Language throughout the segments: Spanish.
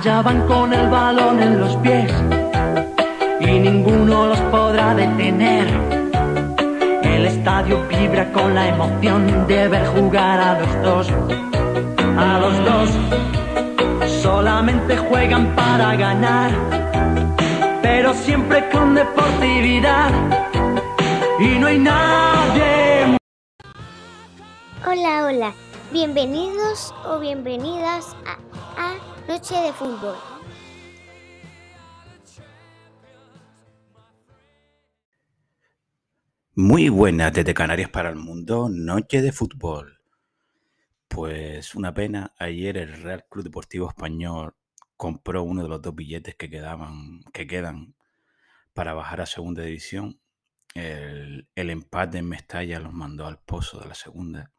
Allá van con el balón en los pies y ninguno los podrá detener. El estadio vibra con la emoción de ver jugar a los dos. A los dos solamente juegan para ganar, pero siempre con deportividad. Y no hay nadie. Hola, hola. Bienvenidos o bienvenidas a, a Noche de Fútbol. Muy buenas desde Canarias para el mundo, noche de fútbol. Pues una pena, ayer el Real Club Deportivo Español compró uno de los dos billetes que quedaban, que quedan para bajar a segunda división. El, el empate en Mestalla los mandó al pozo de la segunda.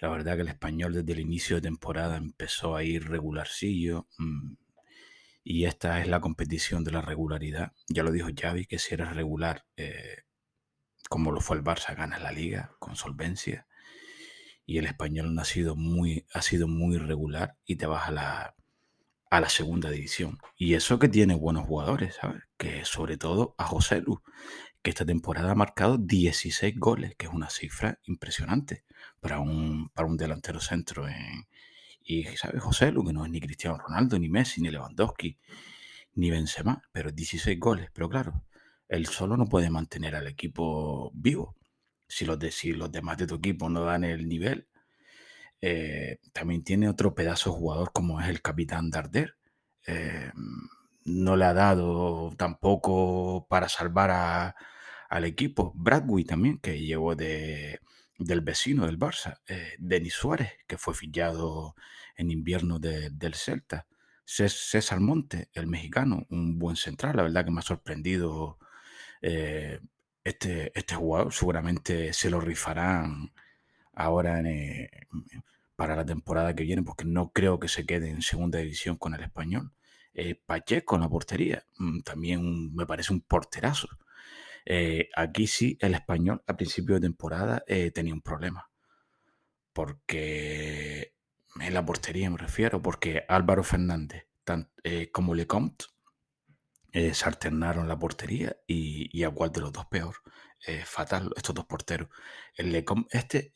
La verdad que el español desde el inicio de temporada empezó a ir regularcillo. mm, Y esta es la competición de la regularidad. Ya lo dijo Xavi, que si eres regular, eh, como lo fue el Barça, ganas la liga con solvencia. Y el español ha sido muy, ha sido muy regular y te vas a la, a la segunda división. Y eso que tiene buenos jugadores, ¿sabes? Que sobre todo a José Lu, que esta temporada ha marcado 16 goles, que es una cifra impresionante para un, para un delantero centro. en- y, ¿sabes? José Lu, que no es ni Cristiano Ronaldo, ni Messi, ni Lewandowski, ni Benzema, pero 16 goles. Pero claro, él solo no puede mantener al equipo vivo. Si los, si los demás de tu equipo no dan el nivel, eh, también tiene otro pedazo de jugador como es el capitán Darder. Eh, no le ha dado tampoco para salvar a- al equipo. Bradway también, que llegó de, del vecino del Barça. Eh, Denis Suárez, que fue fichado en invierno de- del Celta. Cés- César Monte, el mexicano, un buen central. La verdad que me ha sorprendido eh, este, este jugador. Seguramente se lo rifarán ahora eh, para la temporada que viene, porque no creo que se quede en segunda división con el español. Eh, Pacheco en la portería, mm, también me parece un porterazo. Eh, aquí sí, el español a principio de temporada eh, tenía un problema, porque en la portería me refiero, porque Álvaro Fernández tan- eh, como Lecomte se alternaron la portería y, y a cuál de los dos peor. Fatal, estos dos porteros. El Lecom, este,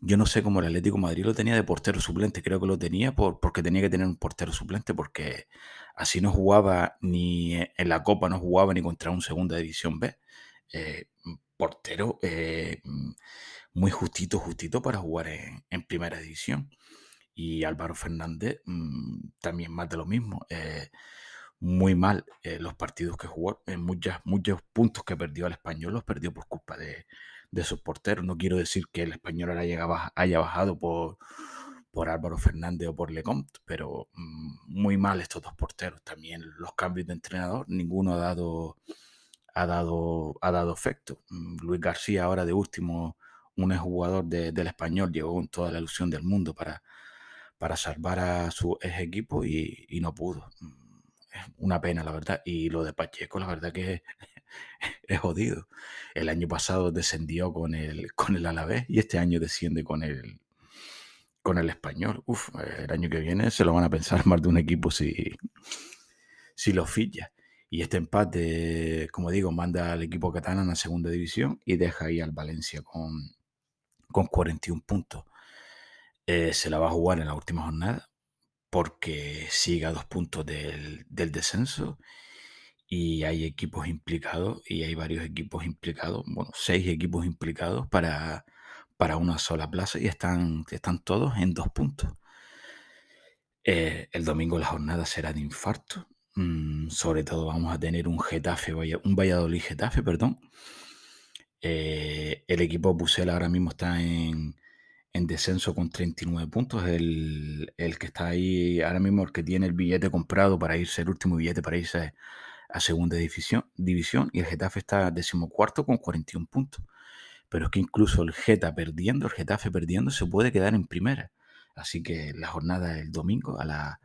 yo no sé cómo el Atlético Madrid lo tenía de portero suplente, creo que lo tenía por, porque tenía que tener un portero suplente, porque así no jugaba ni en la Copa, no jugaba ni contra un Segunda División B. Eh, mm, portero eh, mm, muy justito, justito para jugar en, Primera División. Y Álvaro Fernández mm, también más de lo mismo. eh, muy mal los partidos que jugó, en muchas, muchos puntos que perdió el español los perdió por culpa de, de sus porteros. No quiero decir que el español haya, baj- haya bajado por, por Álvaro Fernández o por Lecomte, pero mm, muy mal estos dos porteros. También los cambios de entrenador, ninguno ha dado, ha dado, ha dado efecto. Mm, Luis García ahora de último, un jugador del español, llegó con toda la ilusión del mundo para, para salvar a su ex equipo y, y no pudo. Mm, Es una pena, la verdad. Y lo de Pacheco, la verdad que es jodido. El año pasado descendió con el, con el Alavés y este año desciende con el, con el español. Uf, el año que viene se lo van a pensar más de un equipo si, si lo ficha. Y este empate, como digo, manda al equipo catalán a segunda división y deja ahí al Valencia con, con 41 puntos. Eh, se la va a jugar en la última jornada porque sigue a dos puntos del, del descenso y hay equipos implicados y hay varios equipos implicados, bueno, seis equipos implicados para, para una sola plaza y están, están todos en dos puntos. Eh, el domingo la jornada será de infarto. mm, sobre todo vamos a tener un Getafe, un Valladolid Getafe, perdón. Eh, el equipo Pucela ahora mismo está en, en descenso con 39 puntos. El, el que está ahí ahora mismo, el que tiene el billete comprado para irse, el último billete para irse a segunda división, división y el Getafe está decimocuarto con 41 puntos. Pero es que incluso el Geta perdiendo, el Getafe perdiendo, se puede quedar en primera. Así que la jornada del domingo a, la,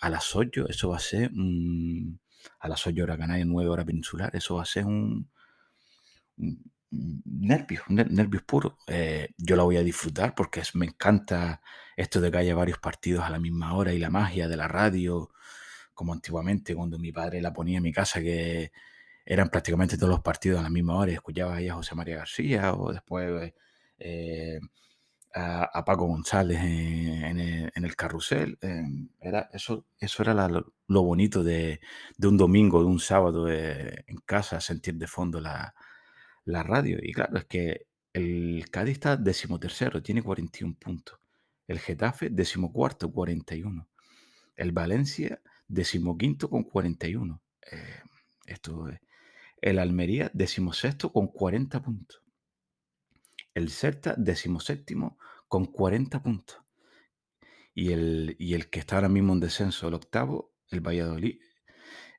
a las 8, eso va a ser un- a las 8 horas canaria, 9 horas peninsular, eso va a ser un, un- nervios, ner- nervios puros. Eh, yo la voy a disfrutar porque es- me encanta esto de que haya varios partidos a la misma hora y la magia de la radio, como antiguamente cuando mi padre la ponía en mi casa, que eran prácticamente todos los partidos a la misma hora y escuchaba ahí a José María García o después eh, a, Paco González en, el, carrusel. era, eso, eso era lo bonito de, de un domingo, de un sábado eh, en casa, sentir de fondo la, la radio. Y claro, es que el Cádiz está decimotercero, tiene 41 puntos. El Getafe, decimocuarto, 41. El Valencia, decimoquinto con 41. Eh, esto es. El Almería, decimosexto con 40 puntos. El Celta, decimoséptimo con 40 puntos. Y el, y el que está ahora mismo en descenso, el octavo, el Valladolid,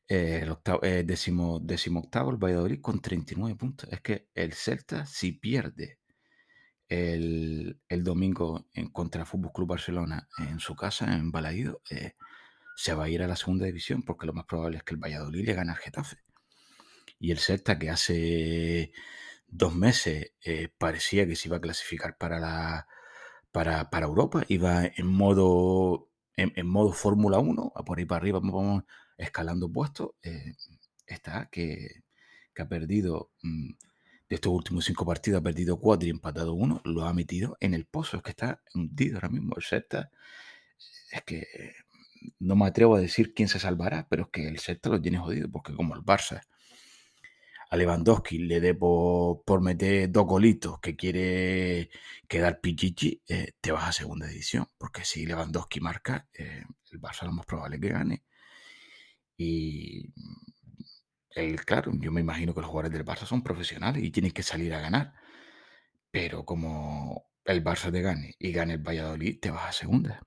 eh, el octavo, eh, décimo, décimo octavo, el Valladolid con 39 puntos. Es que el Celta, si pierde el, el domingo en contra Fútbol Club Barcelona en su casa, en Balaído, eh, se va a ir a la segunda división porque lo más probable es que el Valladolid le gane al Getafe. Y el Celta, que hace dos meses eh, parecía que se iba a clasificar para la para, para Europa, iba en modo en, modo Fórmula 1, a por ahí para arriba, vamos escalando puestos. eh, está que, que ha perdido mm, de estos últimos cinco partidos, ha perdido cuatro y empatado uno, lo ha metido en el pozo, es que está hundido ahora mismo. El Celta es que no me atrevo a decir quién se salvará, pero es que el Celta lo tiene jodido, porque como el Barça a Lewandowski le dé por, por meter dos golitos que quiere quedar pichichi, eh, te vas a segunda división, porque si Lewandowski marca, eh, el Barça lo más probable es que gane. Y el, claro, yo me imagino que los jugadores del Barça son profesionales y tienen que salir a ganar. Pero como el Barça te gane y gane el Valladolid, te vas a segunda.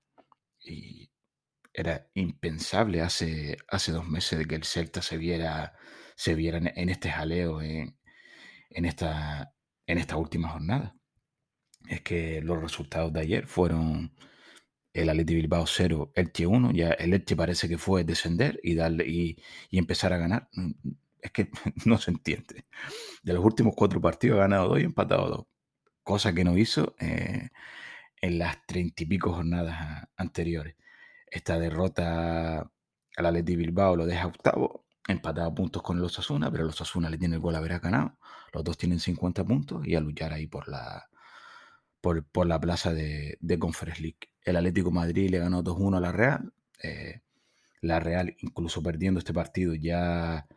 Era impensable hace, hace dos meses de que el Celta se viera, se viera en, este jaleo en, en esta, en última jornada. Es que los resultados de ayer fueron el Atleti Bilbao 0, Elche 1. Ya el Elche parece que fue descender y, darle, y, y empezar a ganar. Mm, Es que no se entiende. De los últimos cuatro partidos ha ganado dos y empatado dos. Cosa que no hizo eh, en las treinta y pico jornadas anteriores. Esta derrota al Atleti Bilbao lo deja octavo, empatado a puntos con el Osasuna, pero el Osasuna le tiene el gol a haber ganado. Los dos tienen 50 puntos y a luchar ahí por la, por, por la plaza de, de Conference League. El Atlético Madrid le ganó 2-1 a la Real. eh, la Real, incluso perdiendo este partido, ya,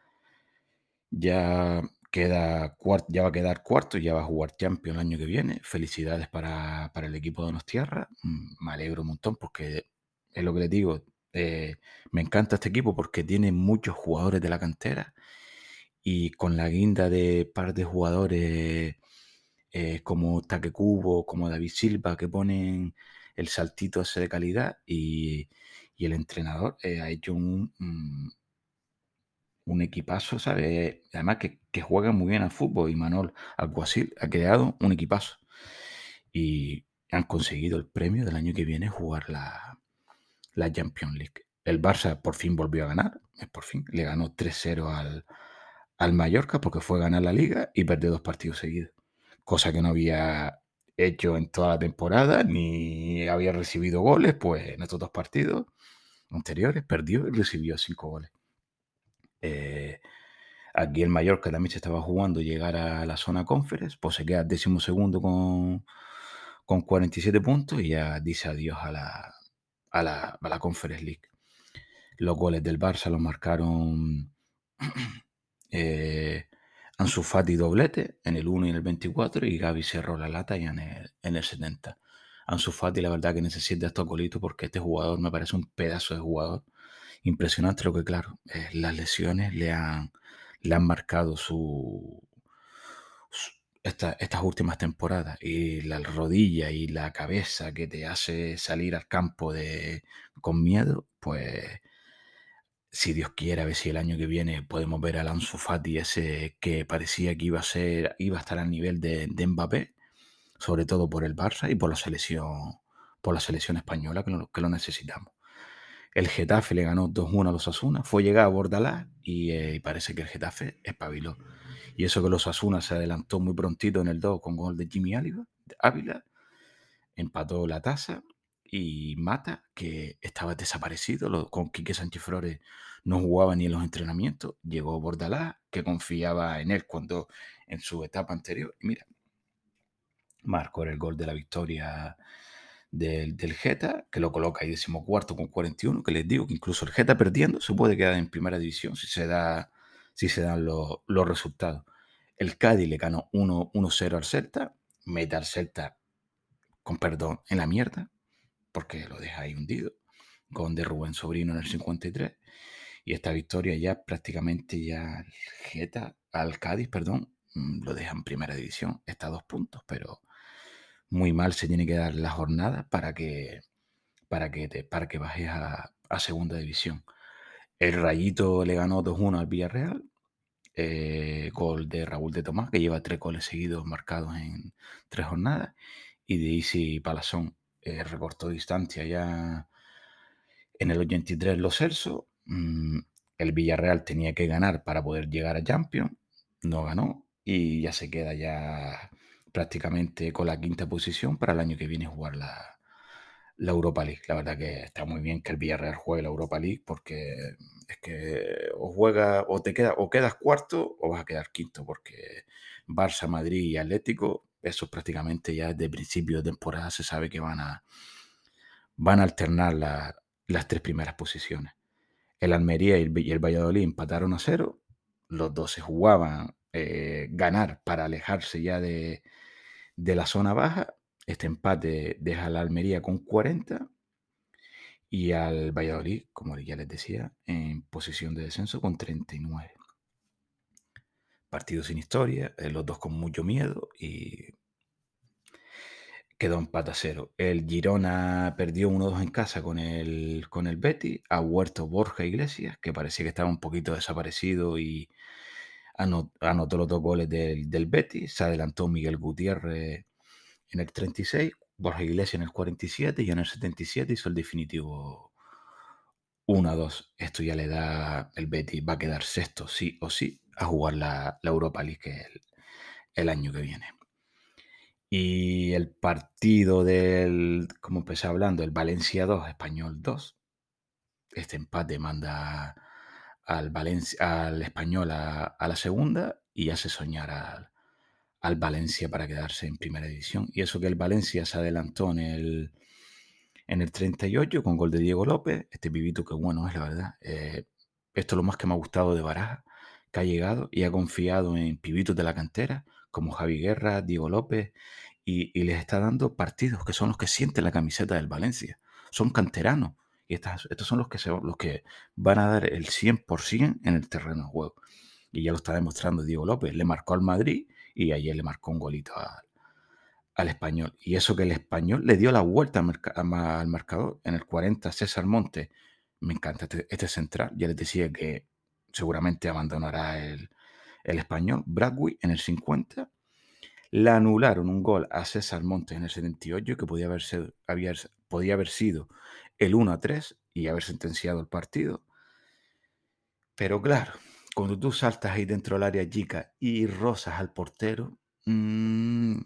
ya, queda ya va a quedar cuarto, ya va a jugar Champions el año que viene. Felicidades para, para el equipo de Donostierra. Mm, Me alegro un montón porque es lo que les digo. eh, me encanta este equipo porque tiene muchos jugadores de la cantera y con la guinda de par de jugadores eh, como Taque Cubo, como David Silva, que ponen el saltito ese de calidad y, y el entrenador eh, ha hecho un, un- un equipazo, ¿sabes? Además que, que juega muy bien al fútbol y Manol Alguacil ha creado un equipazo y han conseguido el premio del año que viene jugar la, la Champions League. El Barça por fin volvió a ganar, eh, por fin, le ganó 3-0 al, al Mallorca porque fue a ganar la liga y perdió dos partidos seguidos, cosa que no había hecho en toda la temporada, ni había recibido goles, pues en estos dos partidos anteriores perdió y recibió cinco goles. Eh, aquí el Mallorca también se estaba jugando llegar a la zona conference, pues se queda décimo segundo con, con 47 puntos y ya dice adiós a la, a la, a la Conference League. Los goles del Barça los marcaron eh, Ansu Fati doblete en el 1 y en el 24 y Gaby cerró la lata ya en el, en el 70. Ansu Fati la verdad que necesita estos golitos porque este jugador me parece un pedazo de jugador. Impresionante lo que claro, eh, las lesiones le han, le han marcado su, estas últimas temporadas y la rodilla y la cabeza que te hace salir al campo de, con miedo, pues si Dios quiere, a ver si el año que viene podemos ver al Ansu Fati ese que parecía que iba a ser, iba a estar al nivel de, de Mbappé, sobre todo por el Barça y por la selección, por la selección española que lo, que lo necesitamos. El Getafe le ganó 2-1 a los Asuna, fue llegar a Bordalás y eh, parece que el Getafe espabiló. Y eso que los Asuna se adelantó muy prontito en el 2 con gol de Jimmy Ávila, empató la tasa y Mata, que estaba desaparecido, con Quique Sánchez Flores no jugaba ni en los entrenamientos, llegó Bordalás, que confiaba en él cuando en su etapa anterior, mira, marcó el gol de la victoria del, del Geta, que lo coloca ahí decimocuarto con 41, que les digo que incluso el Geta perdiendo se puede quedar en primera división si se, da, si se dan los resultados. El Cádiz le ganó 1-0 al Celta, mete al Celta, con perdón, en la mierda, porque lo deja ahí hundido, con de Rubén Sobrino en el 53. Y esta victoria ya prácticamente ya Geta, al Cádiz, perdón, mm, lo deja en primera división. Está a dos puntos, pero muy mal se tiene que dar la jornada para que, para que, te, para que bajes a segunda división. El Rayito le ganó 2-1 al Villarreal. Eh, gol de Raúl de Tomás, que lleva tres goles seguidos marcados en tres jornadas. Y de Isi Palazón eh, recortó distancia ya en el 83 los Celso. Mm, el Villarreal tenía que ganar para poder llegar a Champions. No ganó y ya se queda ya prácticamente con la quinta posición para el año que viene jugar la, la Europa League. La verdad que está muy bien que el Villarreal juegue la Europa League porque es que o juega o te queda o quedas cuarto o vas a quedar quinto porque Barça, Madrid y Atlético, eso prácticamente ya desde principio de temporada se sabe que van a van a alternar las tres primeras posiciones. El Almería y el, y el Valladolid empataron a cero. Los dos se jugaban eh, ganar para alejarse ya de, de la zona baja. Este empate deja a la Almería con 40 y al Valladolid, como ya les decía, en posición de descenso con 39. Partido sin historia, eh, los dos con mucho miedo y quedó empate a cero. El Girona perdió 1-2 en casa con el, con el Betty. Ha huerto Borja Iglesias, que parecía que estaba un poquito desaparecido y anotó, los dos goles del, del Betis, se adelantó Miguel Gutiérrez en el 36, Borja Iglesias en el 47 y en el 77 hizo el definitivo 1-2. Esto ya le da, el Betis va a quedar sexto sí o sí a jugar la, Europa League el, año que viene. Y el partido del, como empecé hablando, el Valencia 2, Español 2. Este empate manda al, Valencia, al español a, la segunda y hace soñar al, al, Valencia para quedarse en primera división. Y eso que el Valencia se adelantó en el, en el 38 con gol de Diego López, este pibito que bueno es la verdad. Eh, esto es lo más que me ha gustado de Baraja, que ha llegado y ha confiado en pibitos de la cantera como Javi Guerra, Diego López, y, y les está dando partidos que son los que sienten la camiseta del Valencia. Son canteranos y estos son los que, se, los que van a dar el 100% en el terreno de juego. Y ya lo está demostrando Diego López. Le marcó al Madrid y ayer le marcó un golito al, español. Y eso que el español le dio la vuelta al, marcador. En el 40, César Monte. Me encanta este, este, central. Ya les decía que seguramente abandonará el, el español. Bradway en el 50 le anularon un gol a César Montes en el 78 que podía haber, sido, podía haber sido el 1 a 3 y haber sentenciado el partido. Pero claro, cuando tú saltas ahí dentro del área chica y rozas al portero, mmm,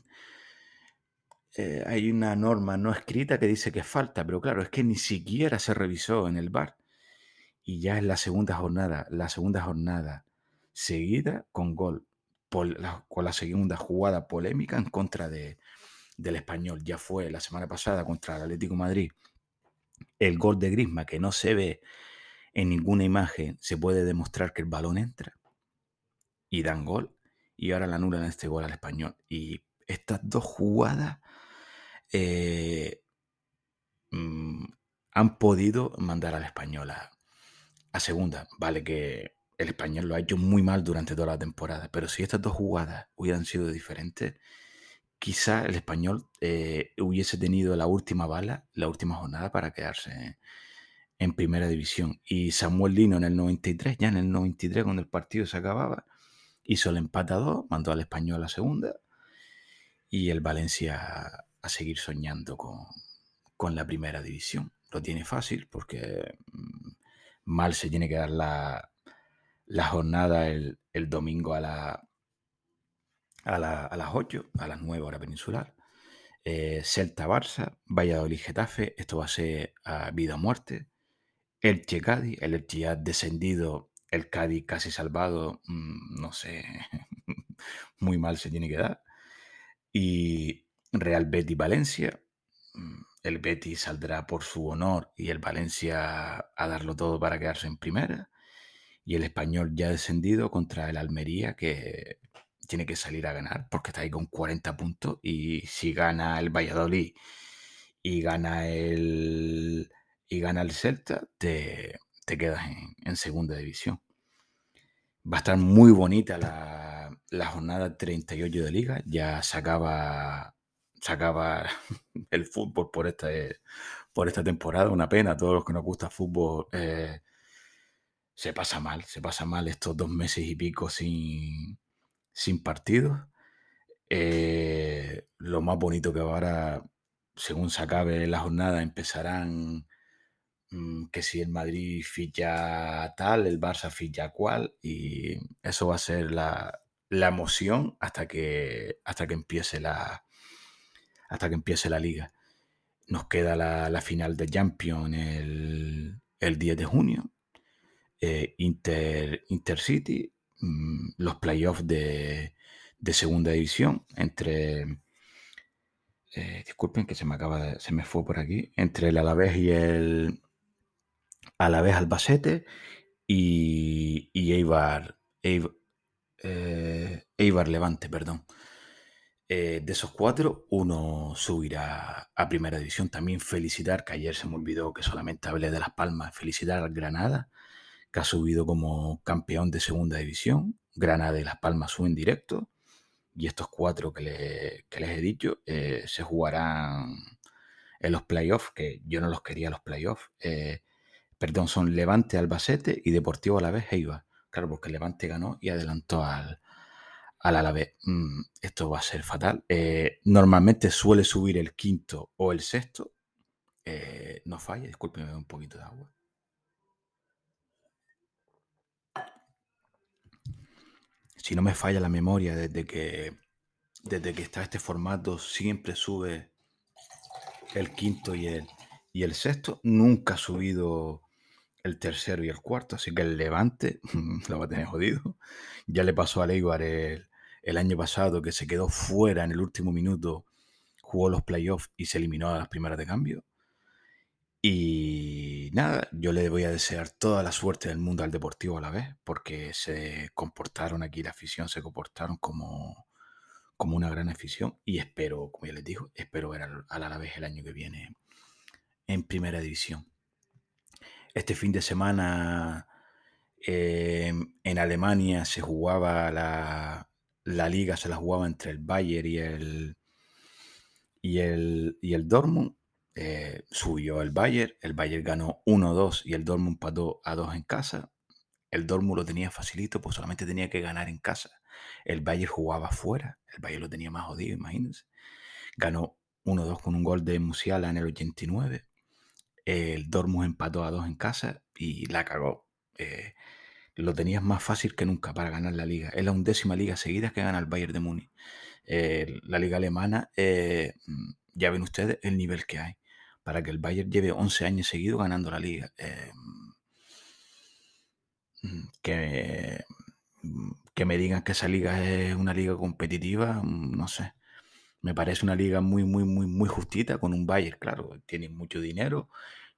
eh, hay una norma no escrita que dice que falta, pero claro, es que ni siquiera se revisó en el bar. Y ya es la segunda jornada, la segunda jornada seguida con gol con la segunda jugada polémica en contra de, del español. Ya fue la semana pasada contra el Atlético Madrid El gol de Grisma, que no se ve en ninguna imagen, se puede demostrar que el balón entra y dan gol. Y ahora la anulan este gol al español. Y estas dos jugadas eh, mm, han podido mandar al español a, a segunda. Vale que el español lo ha hecho muy mal durante toda la temporada, pero si estas dos jugadas hubieran sido diferentes, quizá el español eh, hubiese tenido la última bala, la última jornada para quedarse en primera división. Y Samuel Lino en el 93, ya en el 93 cuando el partido se acababa, hizo el empate a dos, mandó al español a la segunda y el Valencia a seguir soñando con, con la primera división. Lo tiene fácil porque mm, mal se tiene que dar la, la jornada el, domingo a, la, a, las 8, a las 9 hora peninsular. Eh, Celta Barça, Valladolid Getafe, esto va a ser a vida o muerte. Elche Cádiz, el Elche ya descendido, el Cádiz casi salvado, mm, no sé, muy mal se tiene que dar. Y Real Betis Valencia, mm, el Betis saldrá por su honor y el Valencia a darlo todo para quedarse en primera y el español ya descendido contra el Almería que tiene que salir a ganar porque está ahí con 40 puntos y si gana el Valladolid y gana el gana el Celta te, quedas en, segunda división va a estar muy bonita la, la, jornada 38 de liga ya se acaba el fútbol por esta por esta temporada una pena todos los que nos gusta fútbol eh, se pasa mal, se pasa mal estos dos meses y pico sin, sin partidos. Eh, lo más bonito que ahora, según se acabe la jornada, empezarán que si el Madrid ficha tal, el Barça ficha cual, y eso va a ser la, emoción hasta que, hasta que empiece la hasta que empiece la liga. Nos queda la, final de Champions el, el 10 de junio eh, Inter, Intercity, mm, los playoffs de, segunda división entre... Eh, disculpen que se me acaba se me fue por aquí, entre el Alavés y el Alavés Albacete y, y Eibar, Eibar, eh, Levante, perdón. de esos cuatro, uno subirá a primera división. También felicitar, que ayer se me olvidó que solamente hablé de Las Palmas, felicitar Granada, que ha subido como campeón de segunda división. Granada y Las Palmas suben directo. Y estos cuatro que, les he dicho eh, se jugarán en los playoffs, que yo no los quería los playoffs. Eh, perdón, son Levante, Albacete y Deportivo Alavés Eibar. Claro, porque Levante ganó y adelantó al, al Alavés. Mm, esto va a ser fatal. Eh, normalmente suele subir el quinto o el sexto. no falla, discúlpeme un poquito de agua. si no me falla la memoria, desde que, desde que está este formato, siempre sube el quinto y el, y el sexto. Nunca ha subido el tercero y el cuarto, así que el Levante lo va a tener jodido. Ya le pasó a Eibar el, año pasado que se quedó fuera en el último minuto, jugó los playoffs y se eliminó a las primeras de cambio. Y nada, yo le voy a desear toda la suerte del mundo al Deportivo a la vez, porque se comportaron aquí, la afición se comportaron como, como una gran afición. Y espero, como ya les digo, espero ver al, a la vez el año que viene en primera división. Este fin de semana em, en Alemania se jugaba la, la, liga, se la jugaba entre el Bayern y el, y el, y el Dortmund eh, subió el Bayern, el Bayern ganó 1-2 y el Dortmund empató a 2 en casa. El Dortmund lo tenía facilito, pues solamente tenía que ganar en casa. El Bayern jugaba fuera, el Bayern lo tenía más jodido, imagínense. Ganó 1-2 con un gol de Musiala en el 89. El Dortmund empató a 2 en casa y la cagó. Eh, lo tenías más fácil que nunca para ganar la liga. Es la undécima liga seguida que gana el Bayern de Múnich. Eh, la liga alemana, ya ven ustedes el nivel que hay para que el Bayern lleve 11 años seguidos ganando la liga. Eh, mm, que, mm, que me digan que esa liga es una liga competitiva, mm, no sé. Me parece una liga muy, muy, muy, muy justita con un Bayern, claro, tiene mucho dinero,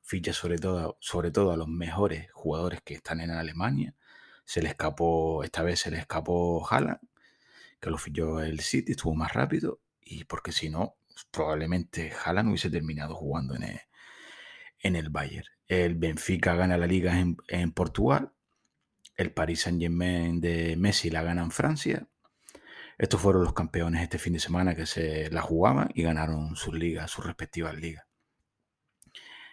ficha sobre todo, sobre todo a los mejores jugadores que están en Alemania. Se le escapó, esta vez se le escapó Haaland, que lo fichó el City, estuvo más rápido, y porque si no, probablemente Haaland hubiese terminado jugando en el, en el Bayern. El Benfica gana la liga en, en Portugal, el Paris Saint Germain de Messi la gana en Francia. Estos fueron los campeones este fin de semana que se la jugaban y ganaron sus ligas, sus respectivas ligas.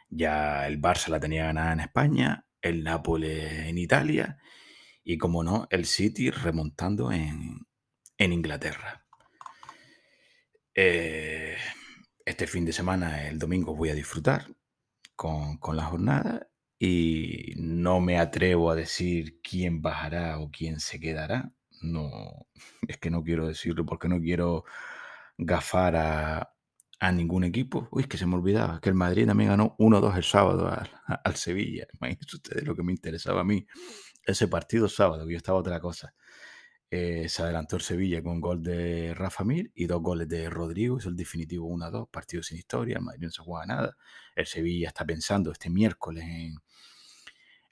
Ya el Barça la tenía ganada en España, el Nápoles en Italia y, como no, el City remontando en, Inglaterra. Eh, este fin de semana, el domingo, voy a disfrutar con, con la jornada y no me atrevo a decir quién bajará o quién se quedará. No, es que no quiero decirlo porque no quiero gafar a, a ningún equipo. Uy, es que se me olvidaba que el Madrid también ganó 1-2 el sábado al, Sevilla. Imagínense ustedes lo que me interesaba a mí. Ese partido sábado, que yo estaba otra cosa. Eh, se adelantó el Sevilla con gol de Rafa Mir y dos goles de Rodrigo. Es el definitivo 1-2, partido sin historia. El Madrid no se juega nada. El Sevilla está pensando este miércoles en,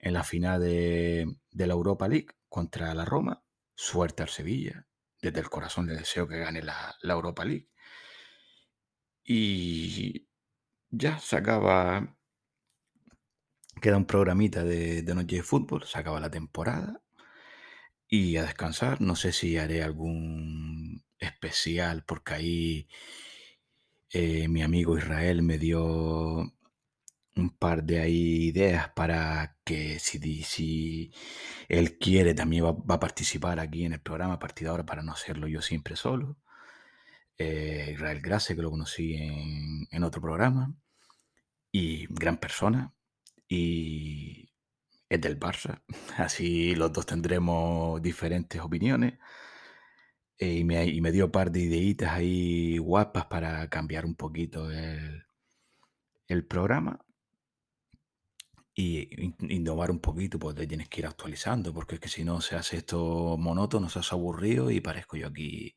en la final de, la Europa League contra la Roma. Suerte al Sevilla. Desde el corazón le deseo que gane la Europa League. Y ya se. Queda un programita de, de noche de fútbol, se acaba la temporada. Y a descansar, no sé si haré algún especial, porque ahí eh, mi amigo Israel me dio un par de ideas para que si, si él quiere también va, va a participar aquí en el programa a partir de ahora para no hacerlo yo siempre solo. Eh, Israel Grace, que lo conocí en, otro programa, y gran persona, y es del Barça, así los dos tendremos diferentes opiniones. Eh, y, me, y, me, dio un par de ideitas ahí guapas para cambiar un poquito el, el programa y innovar un poquito, pues te tienes que ir actualizando, porque es que si no se hace esto monótono, se hace aburrido y parezco yo aquí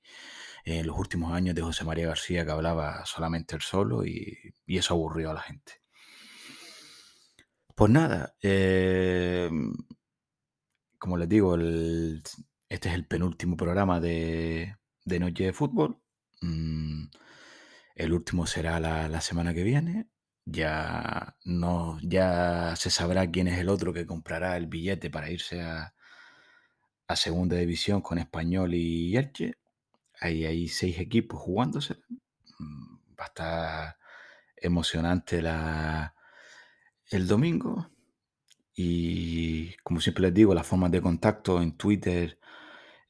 en los últimos años de José María García que hablaba solamente él solo y, eso aburrió a la gente. Pues nada, em, como les digo, este es el penúltimo programa de, Noche de Fútbol. Mm, el último será la, semana que viene. Ya, no, ya se sabrá quién es el otro que comprará el billete para irse a, a Segunda División con Español y Elche. Hay, hay seis equipos jugándose. Mm, va a estar emocionante la, el domingo. Y como siempre les digo, las formas de contacto en Twitter,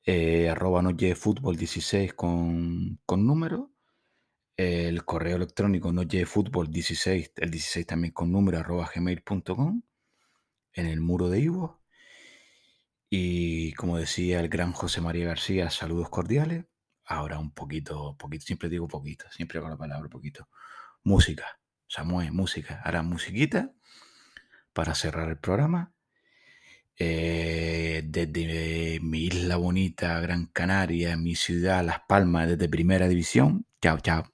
eh, arroba fútbol 16 con, con número. El correo electrónico fútbol 16, el 16 también con número, arroba gmail.com. En el muro de Ivo. Y como decía el gran José María García, saludos cordiales ahora un poquito, poquito, siempre digo poquito, siempre con la palabra poquito. Música, Samuel, música. Ahora musiquita para cerrar el programa. Eh, desde mi isla bonita, Gran Canaria, mi ciudad, Las Palmas, desde Primera División. Chao, chao.